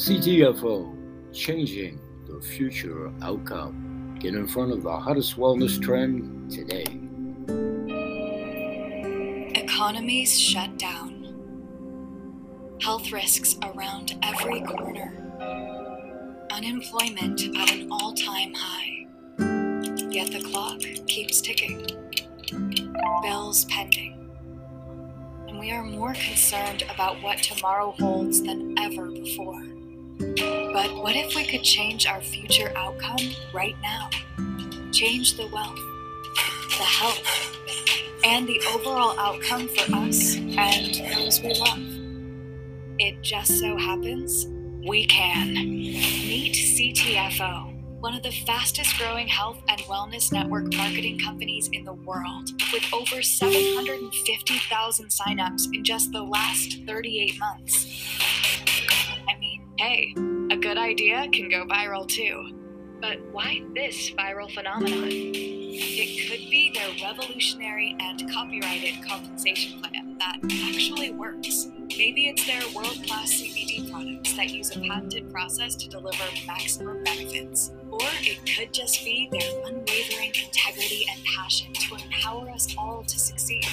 CTFO, uh, changing the future outcome. Get in front of the hottest wellness trend today. Economies shut down. Health risks around every corner. Unemployment at an all time high. Yet the clock keeps ticking. Bills pending. And we are more concerned about what tomorrow holds than ever before. But what if we could change our future outcome right now? Change the wealth, the health, and the overall outcome for us and those we love. It just so happens we can. Meet CTFO, one of the fastest growing health and wellness network marketing companies in the world, with over 750,000 signups in just the last 38 months. I mean, hey, a good idea can go viral too. But why this viral phenomenon? It could be their revolutionary and copyrighted compensation plan that actually works. Maybe it's their world class CBD products that use a patented process to deliver maximum benefits. Or it could just be their unwavering integrity and passion to empower us all to succeed.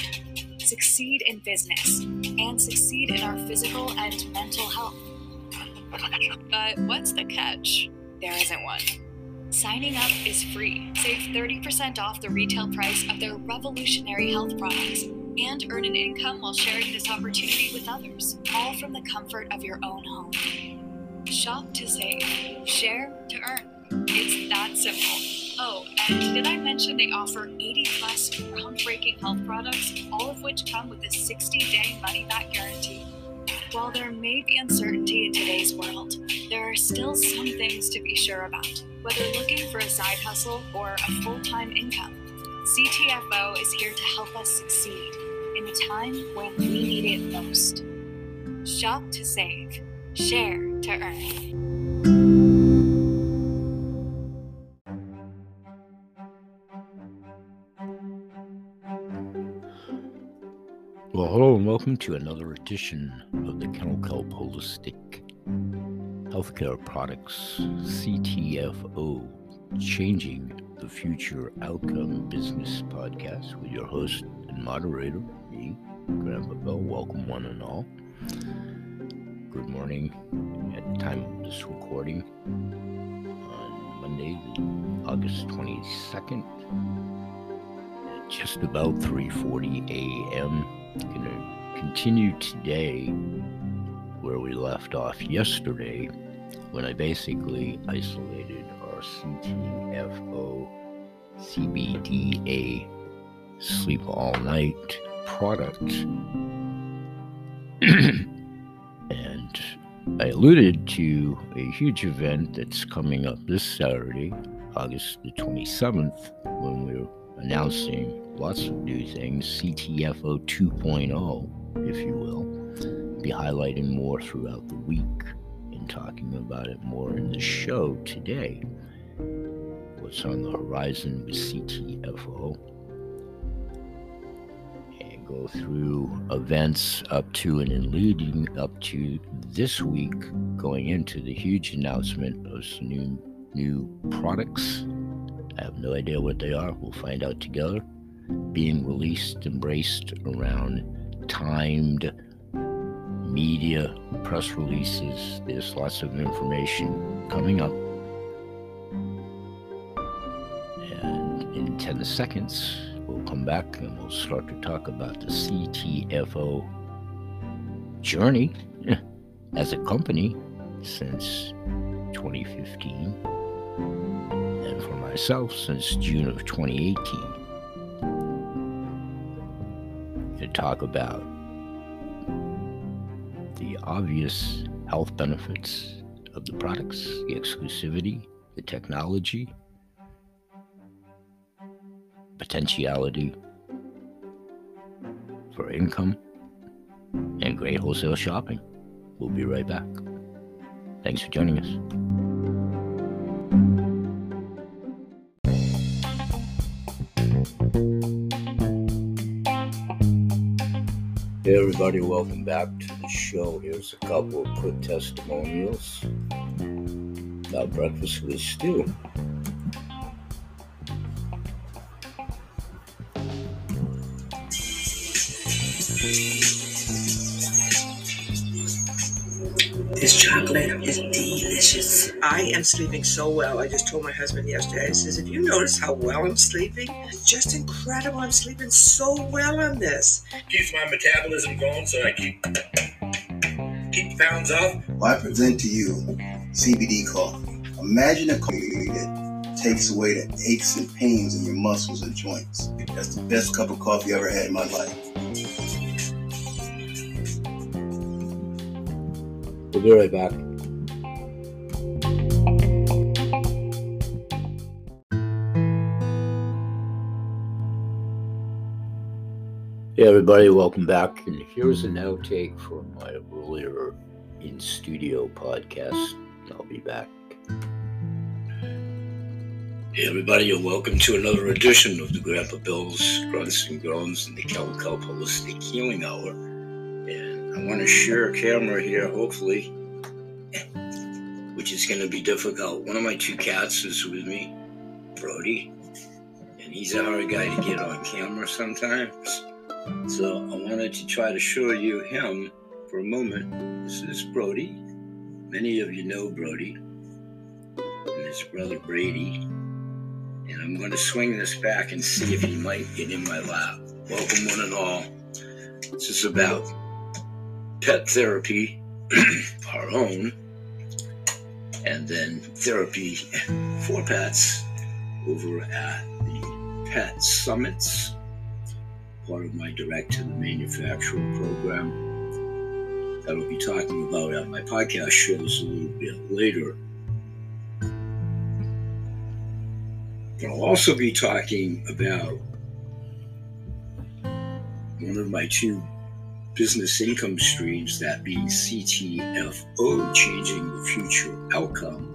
Succeed in business and succeed in our physical and mental health. But what's the catch? There isn't one. Signing up is free. Save 30% off the retail price of their revolutionary health products and earn an income while sharing this opportunity with others, all from the comfort of your own home. Shop to save, share to earn. It's that simple. Oh, and did I mention they offer 80 plus groundbreaking health products, all of which come with a 60 day money back guarantee? While there may be uncertainty in today's world, there are still some things to be sure about. Whether looking for a side hustle or a full time income, CTFO is here to help us succeed in a time when we need it most. Shop to save, share to earn. Well, hello and welcome to another edition of the Kennel Kelp Holistic Healthcare Products CTFO Changing the Future Outcome Business Podcast with your host and moderator, me, Grandpa Bell. Welcome, one and all. Good morning at the time of this recording on Monday, August 22nd, at just about 3:40 a.m. Going to continue today where we left off yesterday when I basically isolated our CTFO CBDA sleep all night product. and I alluded to a huge event that's coming up this Saturday, August the 27th, when we're announcing lots of new things, CTFO 2.0, if you will. Be highlighting more throughout the week and talking about it more in the show today. What's on the horizon with CTFO. And go through events up to and in leading up to this week, going into the huge announcement of some new new products. I have no idea what they are. We'll find out together being released, embraced around timed media press releases. There's lots of information coming up. And in 10 seconds, we'll come back and we'll start to talk about the CTFO journey as a company since 2015 and for myself since June of 2018 to talk about the obvious health benefits of the products, the exclusivity, the technology, potentiality for income, and great wholesale shopping. We'll be right back. Thanks for joining us. Everybody, welcome back to the show. Here's a couple of quick testimonials about breakfast with stew. This chocolate is. I am sleeping so well. I just told my husband yesterday, I says, if you notice how well I'm sleeping, it's just incredible. I'm sleeping so well on this. Keeps my metabolism going so I keep keep pounds off. Well, I present to you CBD coffee. Imagine a coffee that takes away the aches and pains in your muscles and joints. That's the best cup of coffee I ever had in my life. We'll be right back. Hey everybody, welcome back. And here's an mm-hmm. outtake from my earlier in studio podcast. I'll be back. Hey everybody, and welcome to another edition of the Grandpa Bill's Grunts and Groans and the Kelp Holistic Healing Hour. And I want to share a camera here, hopefully, which is going to be difficult. One of my two cats is with me, Brody, and he's a hard guy to get on camera sometimes. So I wanted to try to show you him for a moment. This is Brody. Many of you know Brody and his brother Brady. And I'm going to swing this back and see if he might get in my lap. Welcome, one and all. This is about pet therapy, our own, and then therapy for pets over at the Pet Summits part of my direct to the manufacturer program that I'll be talking about at my podcast shows a little bit later. But I'll also be talking about one of my two business income streams, that being CTFO, Changing the Future Outcome.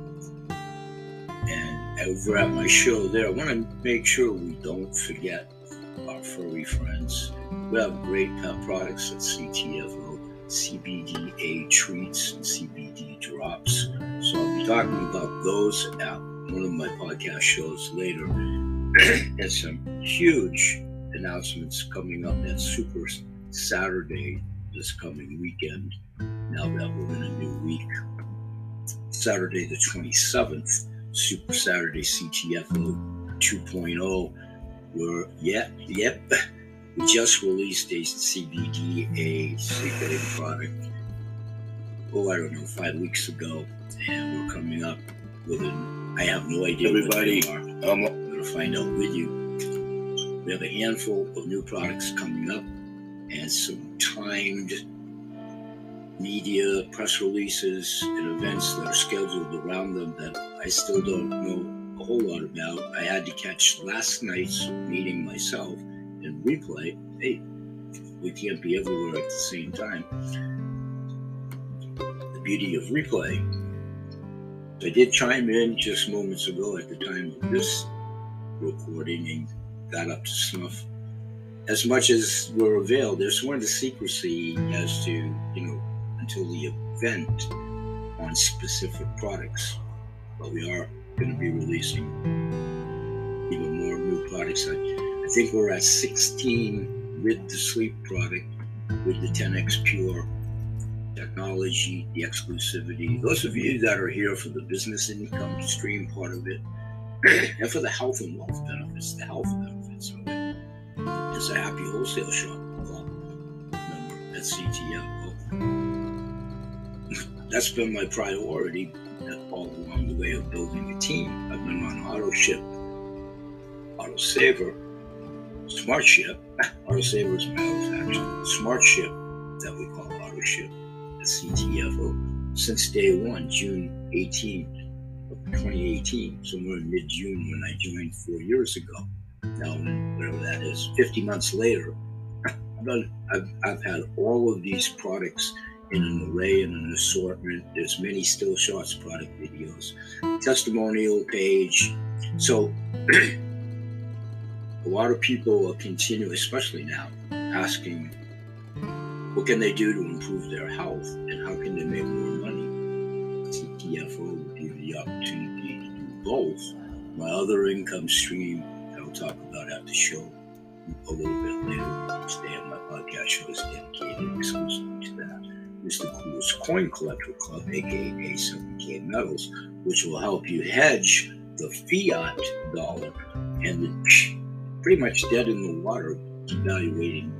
And over at my show there, I want to make sure we don't forget our furry friends. We have great pet products at CTFO, CBDA treats and CBD drops. So I'll be talking about those at one of my podcast shows later. and some huge announcements coming up at Super Saturday this coming weekend. Now that we're in a new week. Saturday the 27th, Super Saturday CTFO 2.0 we're yep, yep. We just released a CBD, a sleep product. Oh, I don't know, five weeks ago, and we're coming up with an. I have no idea. Everybody, um, I'm going to find out with you. We have a handful of new products coming up, and some timed media press releases and events that are scheduled around them that I still don't know a whole lot about. I had to catch last night's meeting myself and replay. Hey, we can't be everywhere at the same time. The beauty of replay. I did chime in just moments ago at the time of this recording and got up to snuff as much as we're availed. There's one of the secrecy as to, you know, until the event on specific products. But we are going to be releasing even more new products. I, I think we're at 16 with the sleep product, with the 10x Pure technology, the exclusivity. Those of you that are here for the business income stream part of it, and for the health and wealth benefits, the health benefits of it, is a happy wholesale shop club member at CTFO. That's been my priority all along the way of building a team. I've been on AutoShip, AutoSaver, SmartShip. AutoSaver is my faction. SmartShip that we call AutoShip at CTFO since day one, June 18th of 2018, somewhere in mid-June when I joined four years ago. Now, whatever that is, 50 months later, I've, I've, I've had all of these products in an array and an assortment. There's many still shots product videos, testimonial page. So a lot of people will continue, especially now, asking What can they do to improve their health and how can they make more money? CTFO will give the opportunity to do both. My other income stream, I'll talk about the show a little bit later. Stay on my podcast show is dedicated exclusively. Is the Coolest Coin Collector Club, aka 7K Metals, which will help you hedge the fiat dollar and the pretty much dead in the water devaluating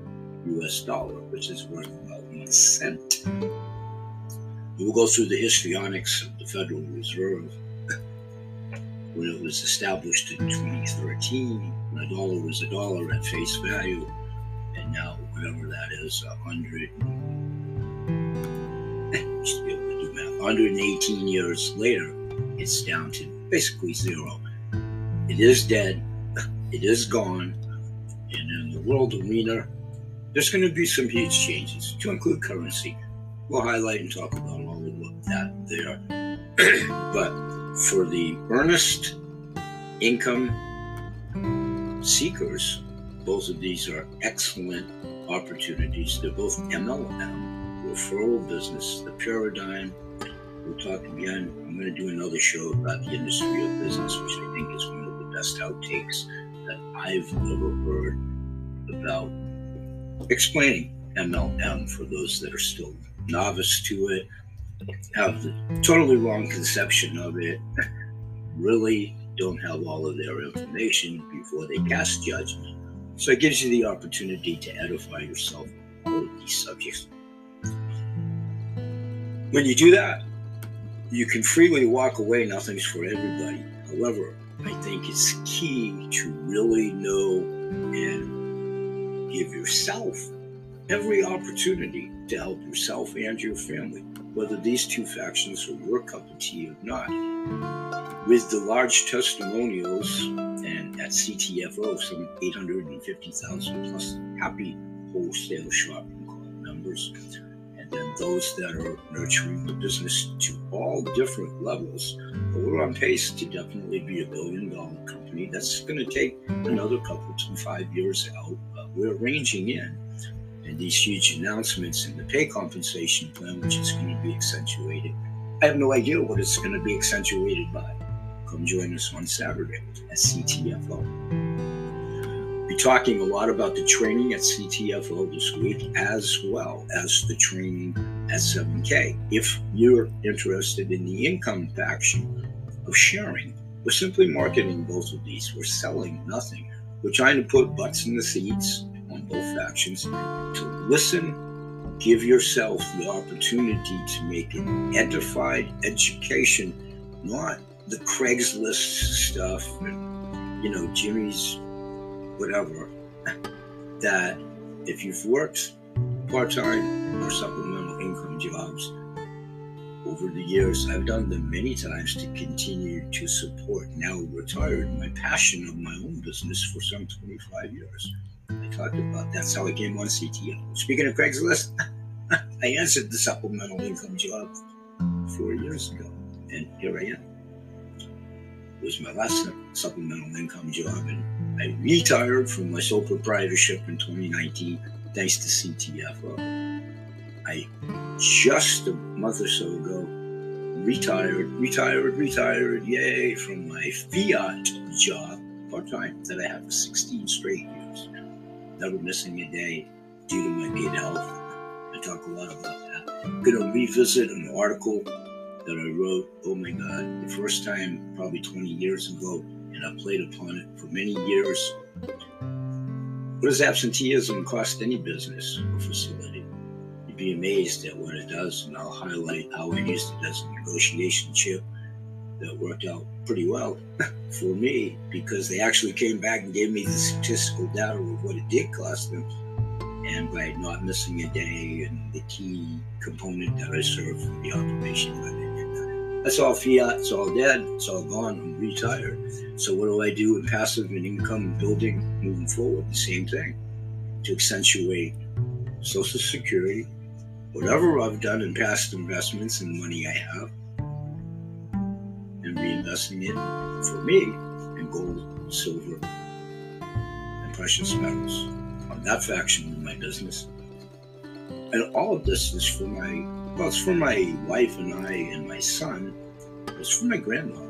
US dollar, which is worth about one cent. We will go through the histrionics of the Federal Reserve when it was established in 2013, when a dollar was a dollar at face value, and now whatever that is, a hundred. Just be able to do math. 118 years later, it's down to basically zero. It is dead. It is gone. And in the world arena, there's going to be some huge changes to include currency. We'll highlight and talk about all of that there. but for the earnest income seekers, both of these are excellent opportunities. They're both MLM, referral business, the paradigm. We'll talk again. I'm going to do another show about the industry of business, which I think is one of the best outtakes that I've ever heard about explaining MLM for those that are still novice to it, have the totally wrong conception of it, really don't have all of their information before they cast judgment. So it gives you the opportunity to edify yourself on all of these subjects. When you do that, you can freely walk away. Nothing's for everybody. However, I think it's key to really know and give yourself every opportunity to help yourself and your family, whether these two factions are your cup of tea or not. With the large testimonials and at CTFO, some 850,000 plus happy wholesale shopping club members, and those that are nurturing the business to all different levels. But we're on pace to definitely be a billion dollar company. That's going to take another couple to five years out. We're ranging in and these huge announcements in the pay compensation plan, which is going to be accentuated. I have no idea what it's going to be accentuated by. Come join us on Saturday at CTFO. Talking a lot about the training at CTFO this week, as well as the training at 7K. If you're interested in the income faction of sharing, we're simply marketing both of these. We're selling nothing. We're trying to put butts in the seats on both factions to listen, give yourself the opportunity to make an edified education, not the Craigslist stuff and, you know, Jimmy's whatever. That if you've worked part time or supplemental income jobs over the years, I've done them many times to continue to support now retired my passion of my own business for some 25 years. I talked about that's how I came on CTO. Speaking of Craigslist, I answered the supplemental income job four years ago, and here I am. It was my last supplemental income job, and I retired from my sole proprietorship in 2019 thanks to CTFO. I just a month or so ago retired, retired, retired, yay, from my fiat job part time that I have for 16 straight years never missing a day due to my good health. I talk a lot about that. I'm going to revisit an article that I wrote, oh my God, the first time probably 20 years ago, and I played upon it for many years. What does absenteeism cost any business or facility? You'd be amazed at what it does, and I'll highlight how I used it as a negotiation chip that worked out pretty well for me because they actually came back and gave me the statistical data of what it did cost them. And by not missing a day and the key component that I serve for the operation, that's all fiat, it's all dead, it's all gone, I'm retired. So what do I do in passive and income building moving forward? The same thing. To accentuate Social Security, whatever I've done in past investments and money I have, and reinvesting it for me in gold, silver, and precious metals on that faction of my business. and all of this is for my well, it's for my wife and I and my son. It's for my granddaughter.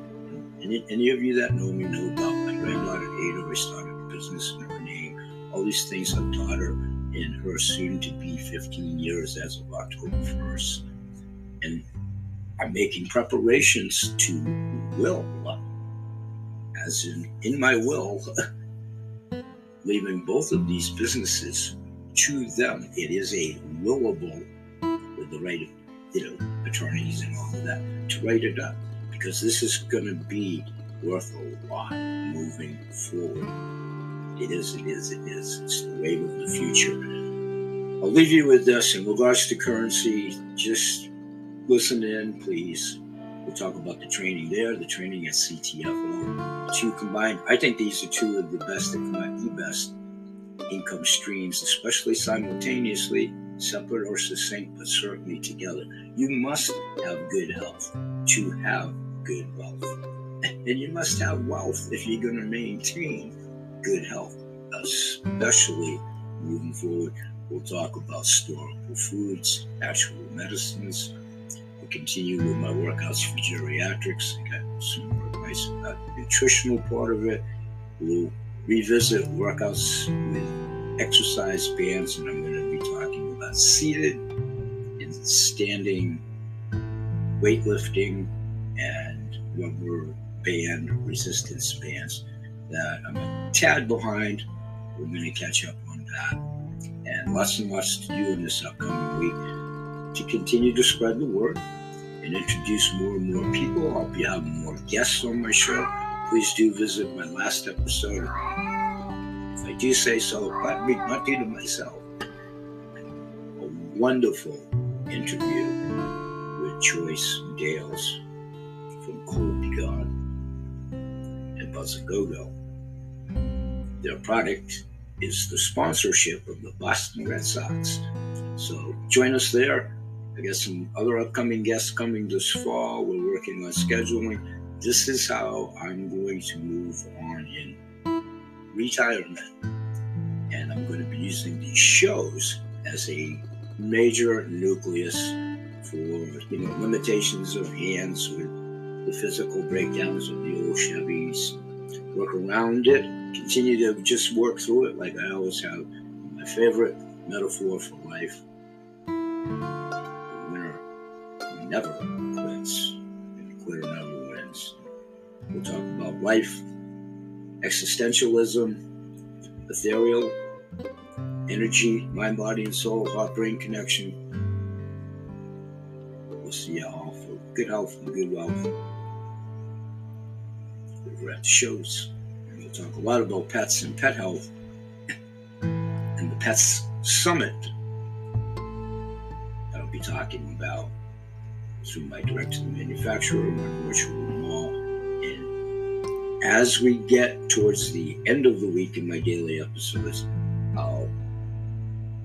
Any, any of you that know me know about my granddaughter Ada. I started a business in her name. All these things I've taught her in her soon to be 15 years as of October 1st. And I'm making preparations to will, as in, in my will, leaving both of these businesses to them. It is a willable with the right, you know, attorneys and all of that to write it up because this is going to be worth a lot moving forward. It is, it is, it is. It's the wave of the future. I'll leave you with this in regards to currency. Just listen in, please. We'll talk about the training there, the training at CTFO. Two combined, I think these are two of the best, if not the best, income streams, especially simultaneously, separate or succinct, but certainly together. You must have good health to have good wealth. And you must have wealth if you're going to maintain good health, especially moving forward. We'll talk about storable foods, actual medicines. We'll continue with my workouts for geriatrics. I got some more advice about the nutritional part of it. We'll revisit workouts with exercise bands, and I'm going to be talking about seated and standing weightlifting and rubber band resistance bands that I'm a tad behind. We're going to catch up on that. And lots and lots to do in this upcoming week to continue to spread the word and introduce more and more people. I'll be having more guests on my show. Please do visit my last episode. If I do say so, but not due to myself. A wonderful interview with Joyce Dales from Cool Begun and Buzz Go Go. Their product is the sponsorship of the Boston Red Sox. So join us there. I got some other upcoming guests coming this fall. We're working on scheduling. This is how I'm going to move on in retirement. And I'm going to be using these shows as a major nucleus for you know limitations of hands with the physical breakdowns of the old Chevys, work around it, continue to just work through it like I always have. My favorite metaphor for life the winner never quits, We'll talk about life, existentialism, ethereal, energy, mind, body, and soul, heart brain connection. We'll see you all for good health and good wealth over at the shows. We'll talk a lot about pets and pet health and the Pets Summit I'll be talking about through my direct to the manufacturer, my virtual as we get towards the end of the week in my daily episodes, I'll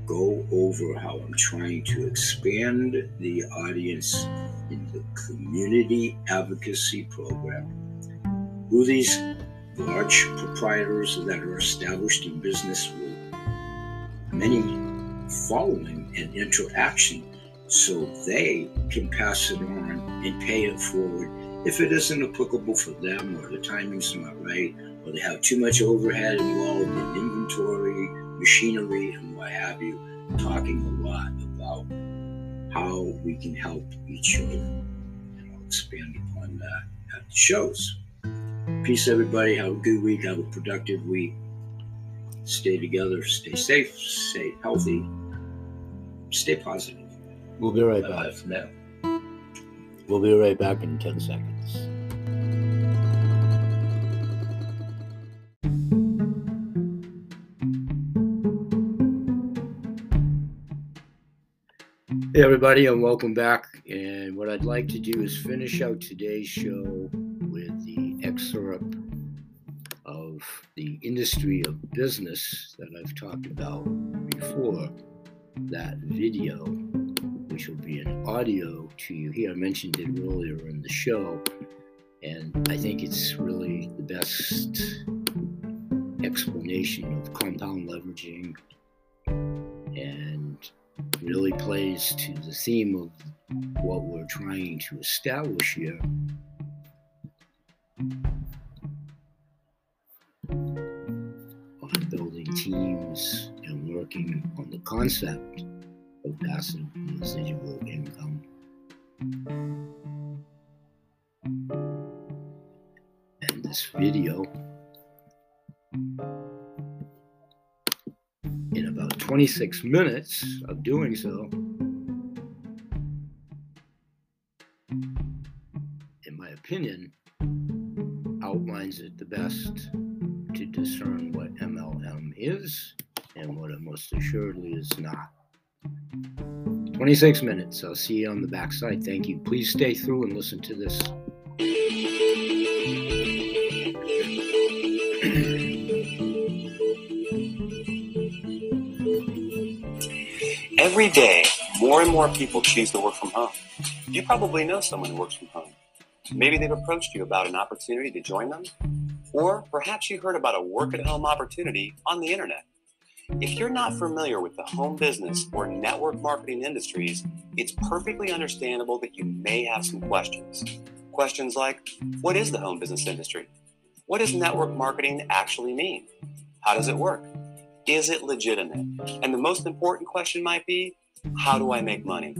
go over how I'm trying to expand the audience in the community advocacy program. Who these large proprietors that are established in business with many following and interaction so they can pass it on and pay it forward if it isn't applicable for them or the timing's not right or they have too much overhead involved in inventory machinery and what have you talking a lot about how we can help each other and i'll expand upon that at the shows Peace, everybody. Have a good week. Have a productive week. Stay together. Stay safe. Stay healthy. Stay positive. We'll be right Bye back. for now. We'll be right back in 10 seconds. Hey, everybody, and welcome back. And what I'd like to do is finish out today's show with the excerpt of the industry of business that I've talked about before. That video, which will be an audio to you here. I mentioned it earlier in the show, and I think it's really the best explanation of compound leveraging and really plays to the theme of what we're trying to establish here. On building teams and working on the concept of passive residual income. And this video in about 26 minutes of doing so, 26 minutes. I'll see you on the backside. Thank you. Please stay through and listen to this. Every day, more and more people choose to work from home. You probably know someone who works from home. Maybe they've approached you about an opportunity to join them, or perhaps you heard about a work at home opportunity on the internet. If you're not familiar with the home business or network marketing industries, it's perfectly understandable that you may have some questions. Questions like What is the home business industry? What does network marketing actually mean? How does it work? Is it legitimate? And the most important question might be How do I make money?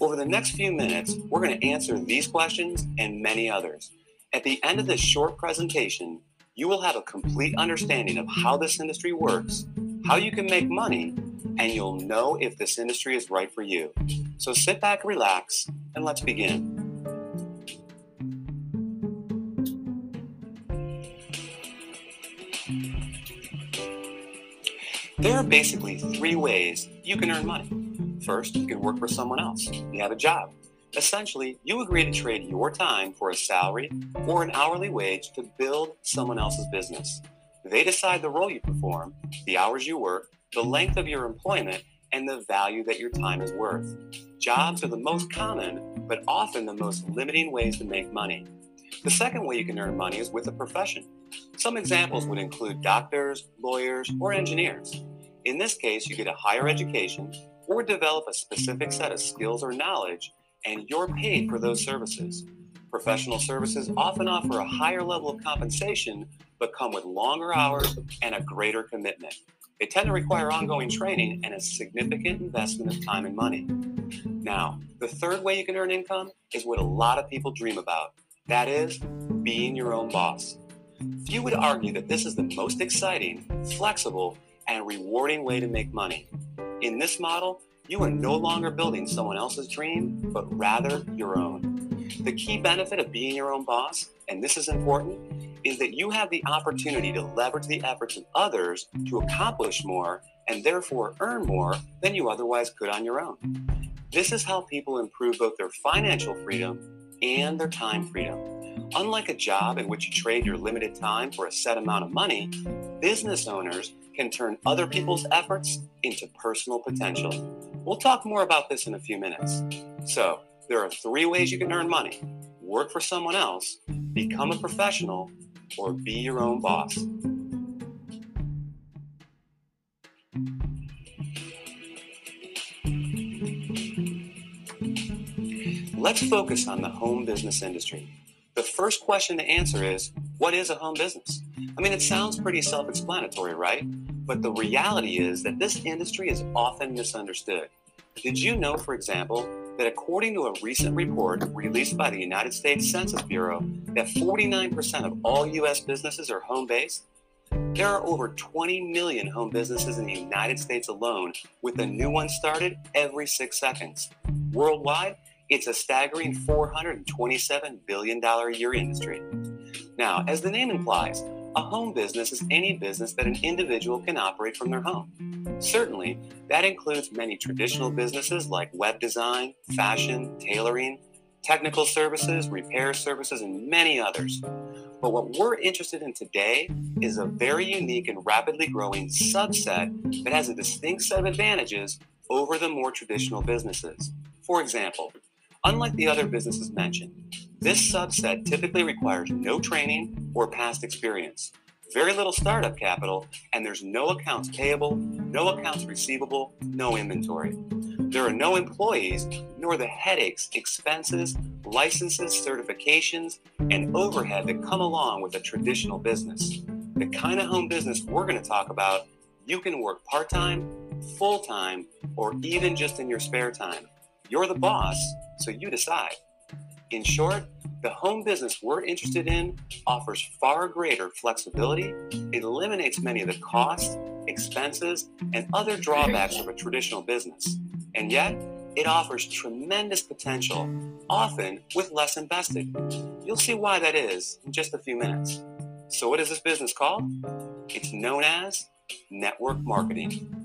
Over the next few minutes, we're going to answer these questions and many others. At the end of this short presentation, you will have a complete understanding of how this industry works, how you can make money, and you'll know if this industry is right for you. So sit back, relax, and let's begin. There are basically three ways you can earn money. First, you can work for someone else. You have a job. Essentially, you agree to trade your time for a salary or an hourly wage to build someone else's business. They decide the role you perform, the hours you work, the length of your employment, and the value that your time is worth. Jobs are the most common, but often the most limiting ways to make money. The second way you can earn money is with a profession. Some examples would include doctors, lawyers, or engineers. In this case, you get a higher education or develop a specific set of skills or knowledge, and you're paid for those services. Professional services often offer a higher level of compensation, but come with longer hours and a greater commitment. They tend to require ongoing training and a significant investment of time and money. Now, the third way you can earn income is what a lot of people dream about that is, being your own boss. Few would argue that this is the most exciting, flexible, and rewarding way to make money. In this model, you are no longer building someone else's dream, but rather your own. The key benefit of being your own boss, and this is important, is that you have the opportunity to leverage the efforts of others to accomplish more and therefore earn more than you otherwise could on your own. This is how people improve both their financial freedom and their time freedom. Unlike a job in which you trade your limited time for a set amount of money, business owners can turn other people's efforts into personal potential. We'll talk more about this in a few minutes. So, there are three ways you can earn money work for someone else, become a professional, or be your own boss. Let's focus on the home business industry. The first question to answer is what is a home business? I mean, it sounds pretty self explanatory, right? But the reality is that this industry is often misunderstood. Did you know, for example, that according to a recent report released by the United States Census Bureau, that 49% of all U.S. businesses are home based? There are over 20 million home businesses in the United States alone, with a new one started every six seconds. Worldwide, it's a staggering $427 billion a year industry. Now, as the name implies, a home business is any business that an individual can operate from their home. Certainly, that includes many traditional businesses like web design, fashion, tailoring, technical services, repair services, and many others. But what we're interested in today is a very unique and rapidly growing subset that has a distinct set of advantages over the more traditional businesses. For example, Unlike the other businesses mentioned, this subset typically requires no training or past experience, very little startup capital, and there's no accounts payable, no accounts receivable, no inventory. There are no employees, nor the headaches, expenses, licenses, certifications, and overhead that come along with a traditional business. The kind of home business we're going to talk about, you can work part time, full time, or even just in your spare time. You're the boss, so you decide. In short, the home business we're interested in offers far greater flexibility, it eliminates many of the costs, expenses, and other drawbacks of a traditional business. And yet, it offers tremendous potential, often with less invested. You'll see why that is in just a few minutes. So, what is this business called? It's known as network marketing.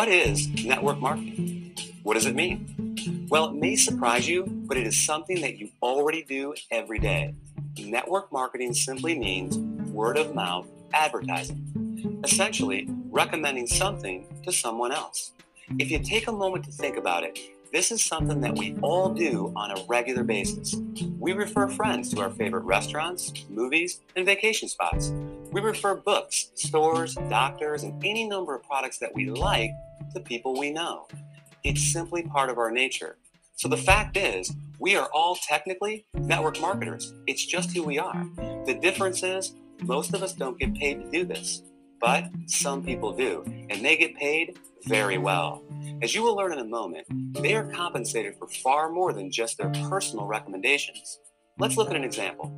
What is network marketing? What does it mean? Well, it may surprise you, but it is something that you already do every day. Network marketing simply means word of mouth advertising, essentially recommending something to someone else. If you take a moment to think about it, this is something that we all do on a regular basis. We refer friends to our favorite restaurants, movies, and vacation spots. We refer books, stores, doctors, and any number of products that we like to people we know. It's simply part of our nature. So the fact is, we are all technically network marketers. It's just who we are. The difference is, most of us don't get paid to do this, but some people do, and they get paid very well. As you will learn in a moment, they are compensated for far more than just their personal recommendations. Let's look at an example.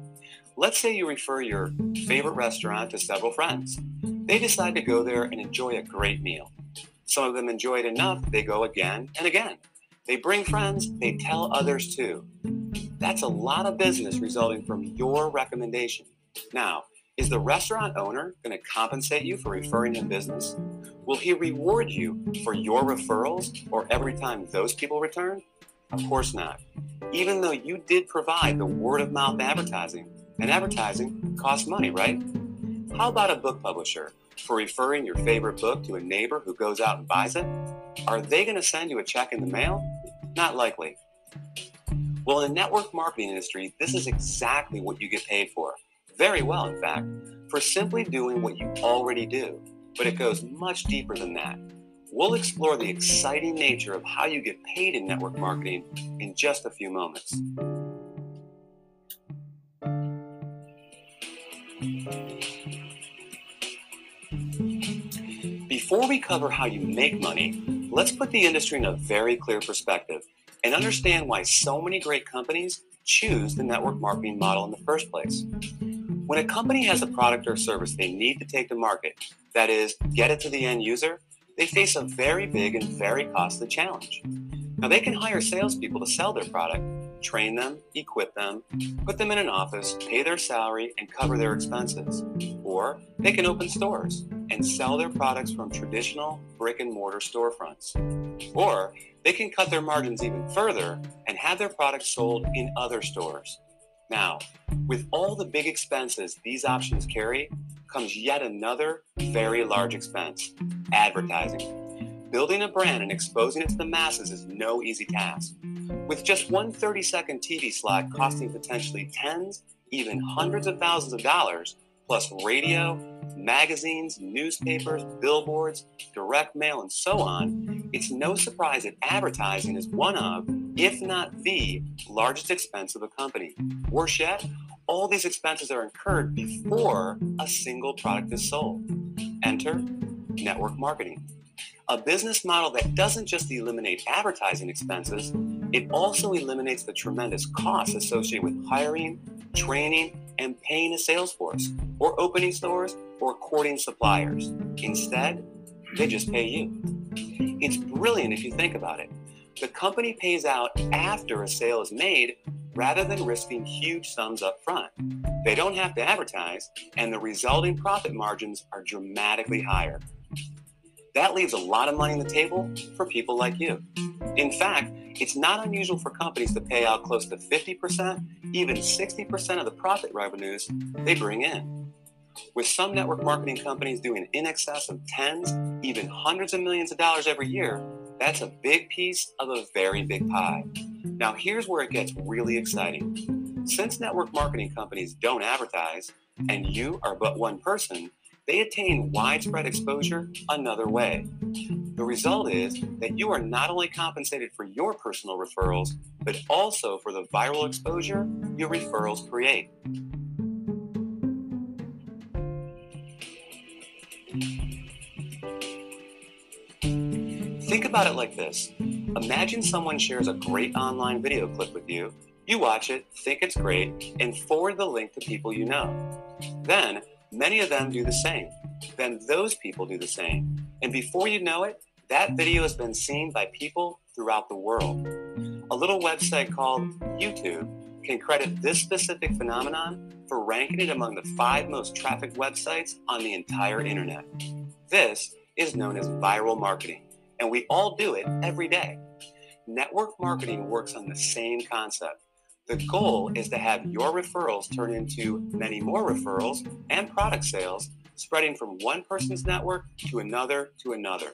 Let's say you refer your favorite restaurant to several friends. They decide to go there and enjoy a great meal. Some of them enjoy it enough, they go again and again. They bring friends, they tell others too. That's a lot of business resulting from your recommendation. Now, is the restaurant owner going to compensate you for referring him business? Will he reward you for your referrals or every time those people return? Of course not. Even though you did provide the word of mouth advertising, and advertising costs money, right? How about a book publisher for referring your favorite book to a neighbor who goes out and buys it? Are they going to send you a check in the mail? Not likely. Well, in the network marketing industry, this is exactly what you get paid for. Very well, in fact, for simply doing what you already do but it goes much deeper than that. We'll explore the exciting nature of how you get paid in network marketing in just a few moments. Before we cover how you make money, let's put the industry in a very clear perspective and understand why so many great companies choose the network marketing model in the first place. When a company has a product or service they need to take to market, that is, get it to the end user, they face a very big and very costly challenge. Now, they can hire salespeople to sell their product, train them, equip them, put them in an office, pay their salary, and cover their expenses. Or they can open stores and sell their products from traditional brick and mortar storefronts. Or they can cut their margins even further and have their products sold in other stores. Now, with all the big expenses these options carry, comes yet another very large expense advertising. Building a brand and exposing it to the masses is no easy task. With just one 30 second TV slot costing potentially tens, even hundreds of thousands of dollars, plus radio, magazines, newspapers, billboards, direct mail, and so on, it's no surprise that advertising is one of, if not the, largest expense of a company. Worse yet, all these expenses are incurred before a single product is sold. Enter network marketing. A business model that doesn't just eliminate advertising expenses, it also eliminates the tremendous costs associated with hiring, training, and paying a sales force, or opening stores, or courting suppliers. Instead, they just pay you. It's brilliant if you think about it. The company pays out after a sale is made rather than risking huge sums up front. They don't have to advertise, and the resulting profit margins are dramatically higher. That leaves a lot of money on the table for people like you. In fact, it's not unusual for companies to pay out close to 50%, even 60% of the profit revenues they bring in. With some network marketing companies doing in excess of tens, even hundreds of millions of dollars every year, that's a big piece of a very big pie. Now, here's where it gets really exciting. Since network marketing companies don't advertise, and you are but one person, they attain widespread exposure another way. The result is that you are not only compensated for your personal referrals, but also for the viral exposure your referrals create. Think about it like this Imagine someone shares a great online video clip with you. You watch it, think it's great, and forward the link to people you know. Then, many of them do the same. Then, those people do the same. And before you know it, that video has been seen by people throughout the world. A little website called YouTube can credit this specific phenomenon for ranking it among the five most trafficked websites on the entire internet. This is known as viral marketing and we all do it every day. Network marketing works on the same concept. The goal is to have your referrals turn into many more referrals and product sales, spreading from one person's network to another to another.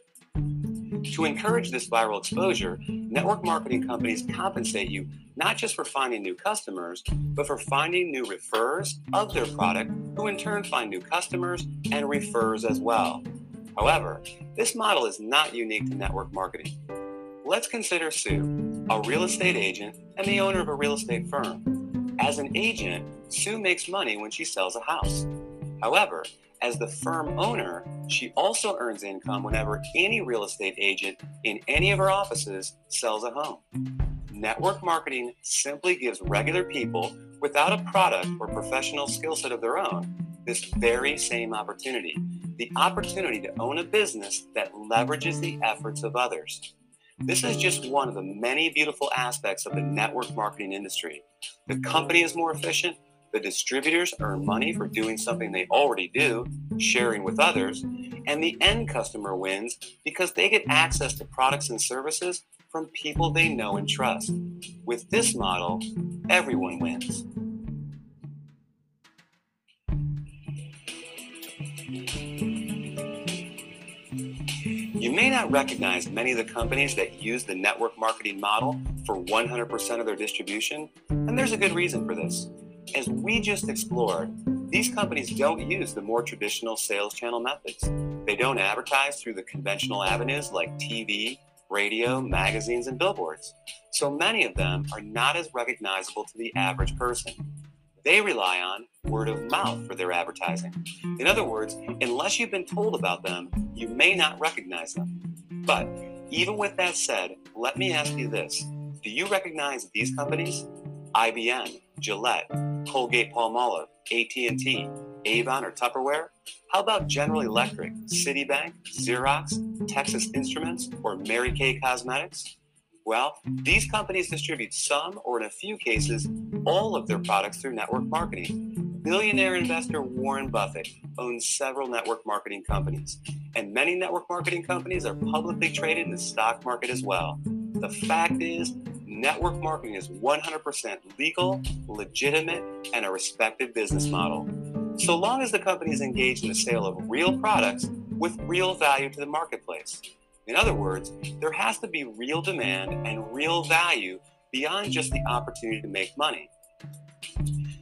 To encourage this viral exposure, network marketing companies compensate you not just for finding new customers, but for finding new referrers of their product, who in turn find new customers and refers as well. However, this model is not unique to network marketing. Let's consider Sue, a real estate agent and the owner of a real estate firm. As an agent, Sue makes money when she sells a house. However, as the firm owner, she also earns income whenever any real estate agent in any of her offices sells a home. Network marketing simply gives regular people without a product or professional skill set of their own this very same opportunity the opportunity to own a business that leverages the efforts of others. This is just one of the many beautiful aspects of the network marketing industry. The company is more efficient, the distributors earn money for doing something they already do, sharing with others, and the end customer wins because they get access to products and services from people they know and trust. With this model, everyone wins. You may not recognize many of the companies that use the network marketing model for 100% of their distribution, and there's a good reason for this. As we just explored, these companies don't use the more traditional sales channel methods. They don't advertise through the conventional avenues like TV, radio, magazines, and billboards. So many of them are not as recognizable to the average person. They rely on word of mouth for their advertising. In other words, unless you've been told about them, you may not recognize them. But even with that said, let me ask you this. Do you recognize these companies? IBM, Gillette, Colgate Palmolive, AT&T, Avon or Tupperware? How about General Electric, Citibank, Xerox, Texas Instruments, or Mary Kay Cosmetics? Well, these companies distribute some, or in a few cases, all of their products through network marketing. Billionaire investor Warren Buffett owns several network marketing companies, and many network marketing companies are publicly traded in the stock market as well. The fact is, network marketing is 100% legal, legitimate, and a respected business model. So long as the company is engaged in the sale of real products with real value to the marketplace. In other words, there has to be real demand and real value beyond just the opportunity to make money.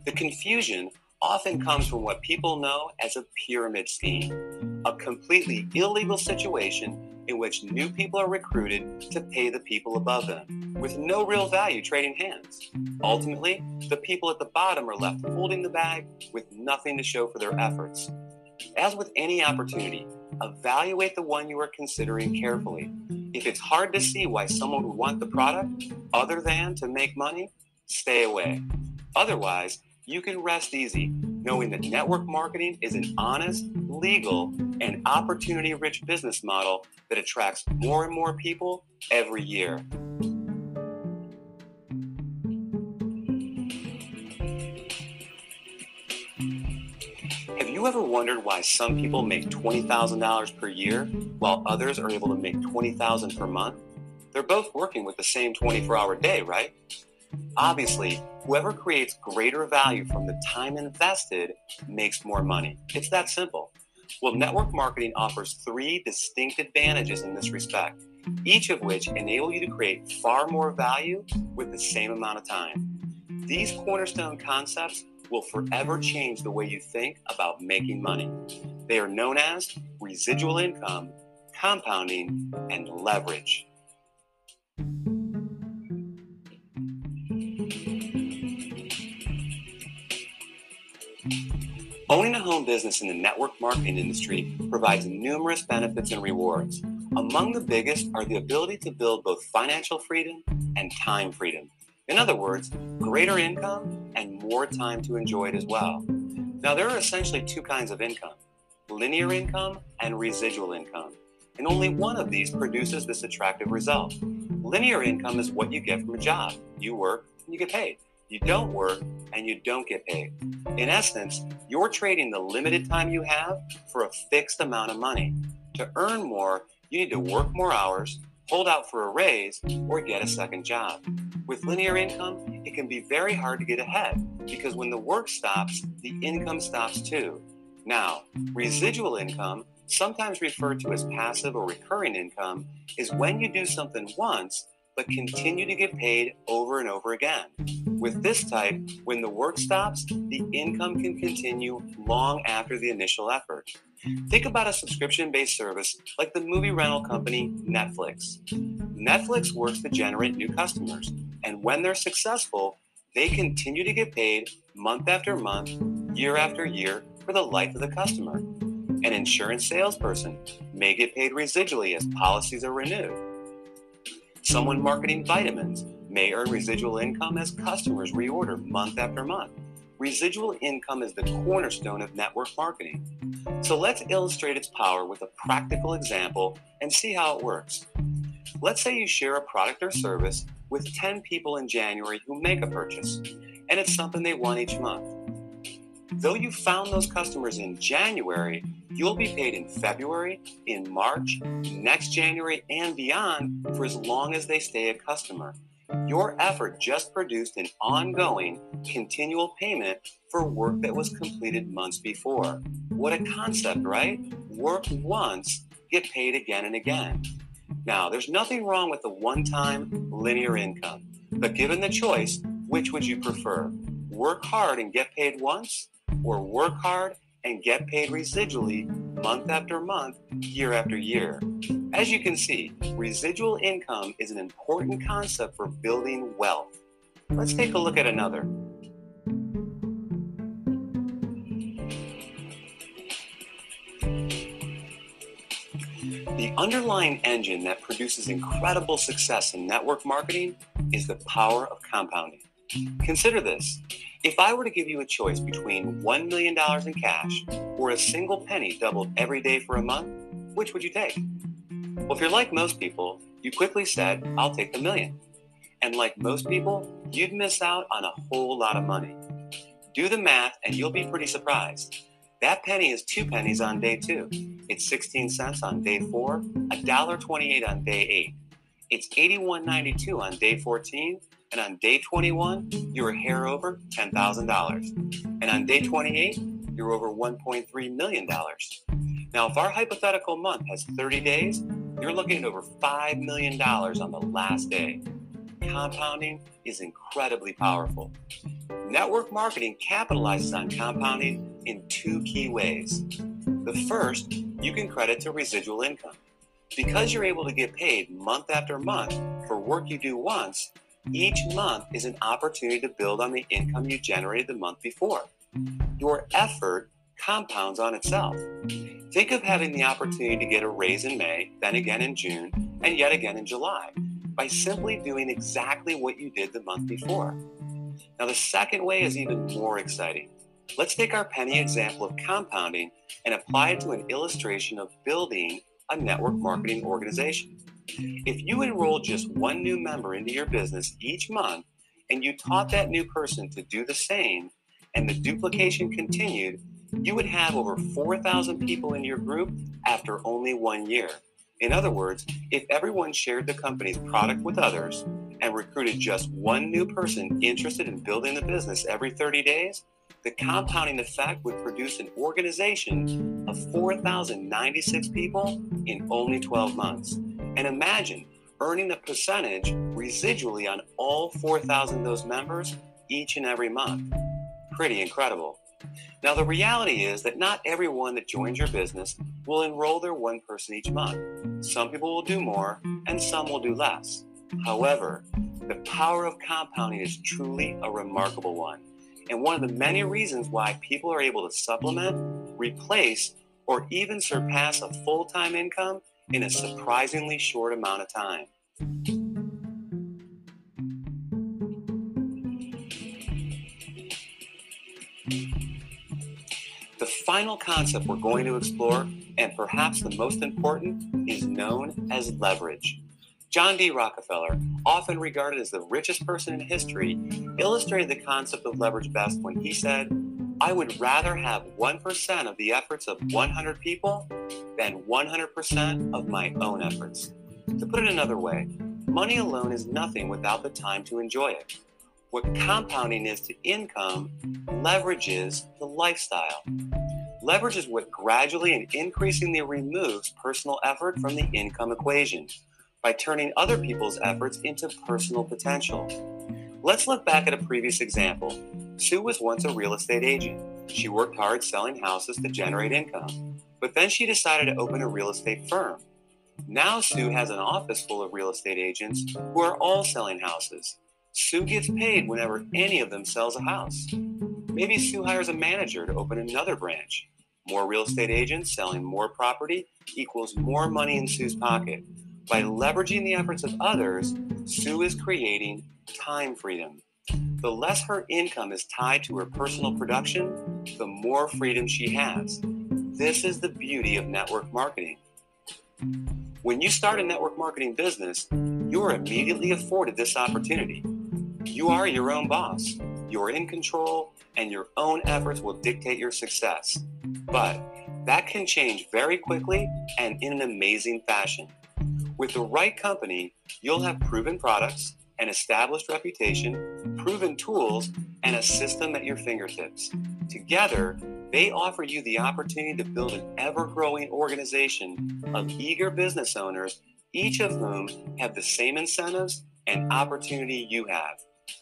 The confusion often comes from what people know as a pyramid scheme, a completely illegal situation in which new people are recruited to pay the people above them, with no real value trading hands. Ultimately, the people at the bottom are left holding the bag with nothing to show for their efforts. As with any opportunity, evaluate the one you are considering carefully. If it's hard to see why someone would want the product other than to make money, stay away. Otherwise, you can rest easy knowing that network marketing is an honest, legal, and opportunity rich business model that attracts more and more people every year. Ever wondered why some people make $20,000 per year while others are able to make $20,000 per month? They're both working with the same 24 hour day, right? Obviously, whoever creates greater value from the time invested makes more money. It's that simple. Well, network marketing offers three distinct advantages in this respect, each of which enable you to create far more value with the same amount of time. These cornerstone concepts will forever change the way you think about making money. They are known as residual income, compounding, and leverage. Owning a home business in the network marketing industry provides numerous benefits and rewards. Among the biggest are the ability to build both financial freedom and time freedom. In other words, greater income and more time to enjoy it as well. Now, there are essentially two kinds of income linear income and residual income. And only one of these produces this attractive result. Linear income is what you get from a job. You work and you get paid. You don't work and you don't get paid. In essence, you're trading the limited time you have for a fixed amount of money. To earn more, you need to work more hours, hold out for a raise, or get a second job. With linear income, it can be very hard to get ahead because when the work stops, the income stops too. Now, residual income, sometimes referred to as passive or recurring income, is when you do something once but continue to get paid over and over again. With this type, when the work stops, the income can continue long after the initial effort. Think about a subscription based service like the movie rental company Netflix. Netflix works to generate new customers, and when they're successful, they continue to get paid month after month, year after year for the life of the customer. An insurance salesperson may get paid residually as policies are renewed. Someone marketing vitamins may earn residual income as customers reorder month after month. Residual income is the cornerstone of network marketing. So let's illustrate its power with a practical example and see how it works. Let's say you share a product or service with 10 people in January who make a purchase, and it's something they want each month. Though you found those customers in January, you'll be paid in February, in March, next January, and beyond for as long as they stay a customer. Your effort just produced an ongoing, continual payment for work that was completed months before. What a concept, right? Work once, get paid again and again. Now, there's nothing wrong with the one time linear income, but given the choice, which would you prefer? Work hard and get paid once, or work hard and get paid residually month after month, year after year. As you can see, residual income is an important concept for building wealth. Let's take a look at another. The underlying engine that produces incredible success in network marketing is the power of compounding. Consider this if I were to give you a choice between $1 million in cash or a single penny doubled every day for a month, which would you take? Well, if you're like most people, you quickly said, I'll take the million. And like most people, you'd miss out on a whole lot of money. Do the math and you'll be pretty surprised. That penny is two pennies on day two. It's 16 cents on day four, $1.28 on day eight. It's 81.92 on day 14, and on day 21, you're hair over $10,000. And on day 28, you're over $1.3 million. Now, if our hypothetical month has 30 days, you're looking at over $5 million on the last day. Compounding is incredibly powerful. Network marketing capitalizes on compounding in two key ways. The first, you can credit to residual income. Because you're able to get paid month after month for work you do once, each month is an opportunity to build on the income you generated the month before. Your effort compounds on itself. Think of having the opportunity to get a raise in May, then again in June, and yet again in July by simply doing exactly what you did the month before. Now, the second way is even more exciting. Let's take our penny example of compounding and apply it to an illustration of building a network marketing organization. If you enroll just one new member into your business each month and you taught that new person to do the same and the duplication continued, you would have over 4,000 people in your group after only one year. In other words, if everyone shared the company's product with others and recruited just one new person interested in building the business every 30 days, the compounding effect would produce an organization of 4,096 people in only 12 months. And imagine earning a percentage residually on all 4,000 of those members each and every month. Pretty incredible. Now, the reality is that not everyone that joins your business will enroll their one person each month. Some people will do more and some will do less. However, the power of compounding is truly a remarkable one, and one of the many reasons why people are able to supplement, replace, or even surpass a full time income in a surprisingly short amount of time. The final concept we're going to explore, and perhaps the most important, is known as leverage. John D. Rockefeller, often regarded as the richest person in history, illustrated the concept of leverage best when he said, I would rather have 1% of the efforts of 100 people than 100% of my own efforts. To put it another way, money alone is nothing without the time to enjoy it. What compounding is to income, leverages to lifestyle. Leverage is what gradually and increasingly removes personal effort from the income equation by turning other people's efforts into personal potential. Let's look back at a previous example. Sue was once a real estate agent. She worked hard selling houses to generate income, but then she decided to open a real estate firm. Now Sue has an office full of real estate agents who are all selling houses. Sue gets paid whenever any of them sells a house. Maybe Sue hires a manager to open another branch. More real estate agents selling more property equals more money in Sue's pocket. By leveraging the efforts of others, Sue is creating time freedom. The less her income is tied to her personal production, the more freedom she has. This is the beauty of network marketing. When you start a network marketing business, you are immediately afforded this opportunity. You are your own boss, you're in control, and your own efforts will dictate your success. But that can change very quickly and in an amazing fashion. With the right company, you'll have proven products, an established reputation, proven tools, and a system at your fingertips. Together, they offer you the opportunity to build an ever growing organization of eager business owners, each of whom have the same incentives and opportunity you have.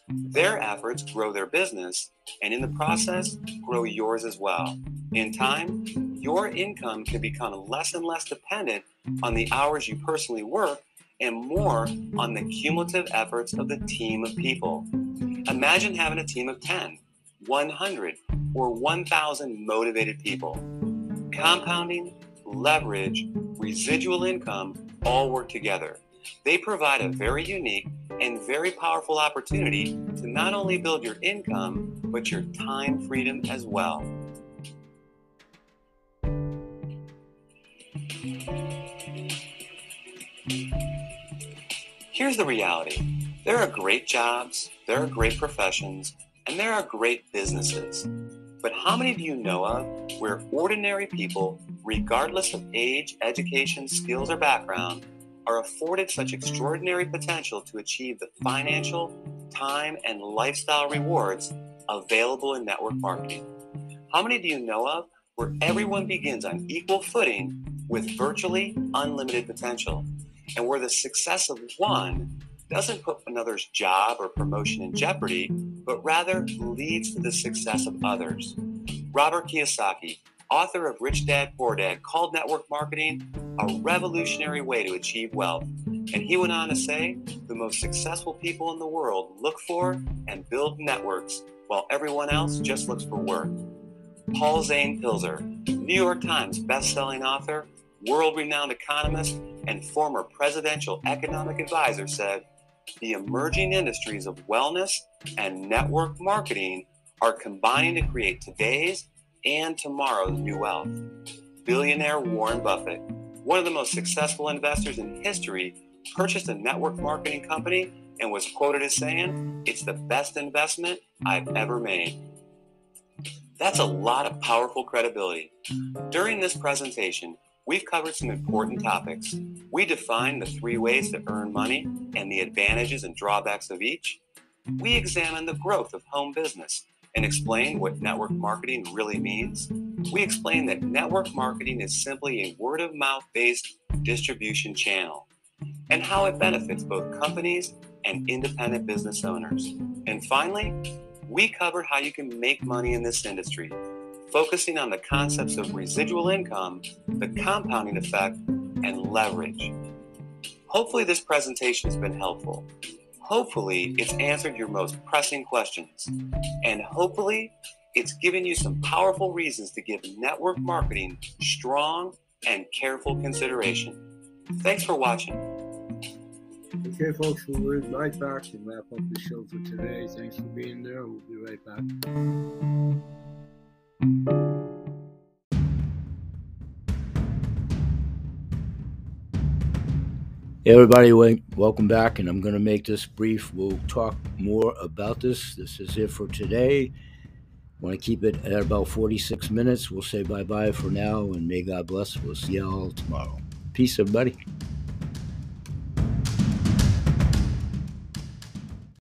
Their efforts grow their business, and in the process, grow yours as well. In time, your income can become less and less dependent on the hours you personally work and more on the cumulative efforts of the team of people. Imagine having a team of 10, 100, or 1,000 motivated people. Compounding, leverage, residual income all work together. They provide a very unique and very powerful opportunity to not only build your income, but your time freedom as well. Here's the reality there are great jobs, there are great professions, and there are great businesses. But how many of you know of where ordinary people, regardless of age, education, skills, or background, are afforded such extraordinary potential to achieve the financial, time, and lifestyle rewards available in network marketing? How many do you know of where everyone begins on equal footing with virtually unlimited potential? and where the success of one doesn't put another's job or promotion in jeopardy, but rather leads to the success of others. Robert Kiyosaki, author of Rich Dad Poor Dad, called network marketing a revolutionary way to achieve wealth. And he went on to say the most successful people in the world look for and build networks while everyone else just looks for work. Paul Zane Pilzer, New York Times best-selling author, world renowned economist and former presidential economic advisor, said the emerging industries of wellness and network marketing are combining to create today's and tomorrow's new wealth. Billionaire Warren Buffett, one of the most successful investors in history, purchased a network marketing company and was quoted as saying, It's the best investment I've ever made. That's a lot of powerful credibility. During this presentation, We've covered some important topics. We define the three ways to earn money and the advantages and drawbacks of each. We examine the growth of home business and explain what network marketing really means. We explain that network marketing is simply a word of mouth based distribution channel and how it benefits both companies and independent business owners. And finally, we covered how you can make money in this industry, focusing on the concepts of residual income, the compounding effect, and leverage. Hopefully, this presentation has been helpful. Hopefully, it's answered your most pressing questions. And hopefully, it's given you some powerful reasons to give network marketing strong and careful consideration. Thanks for watching. Okay, folks, we'll be right back and wrap up the show for today. Thanks for being there. We'll be right back. Hey everybody, welcome back, and I'm going to make this brief. We'll talk more about this. This is it for today. Want to keep it at about 46 minutes. We'll say bye bye for now, and may God bless. We'll see you all tomorrow. Peace, everybody.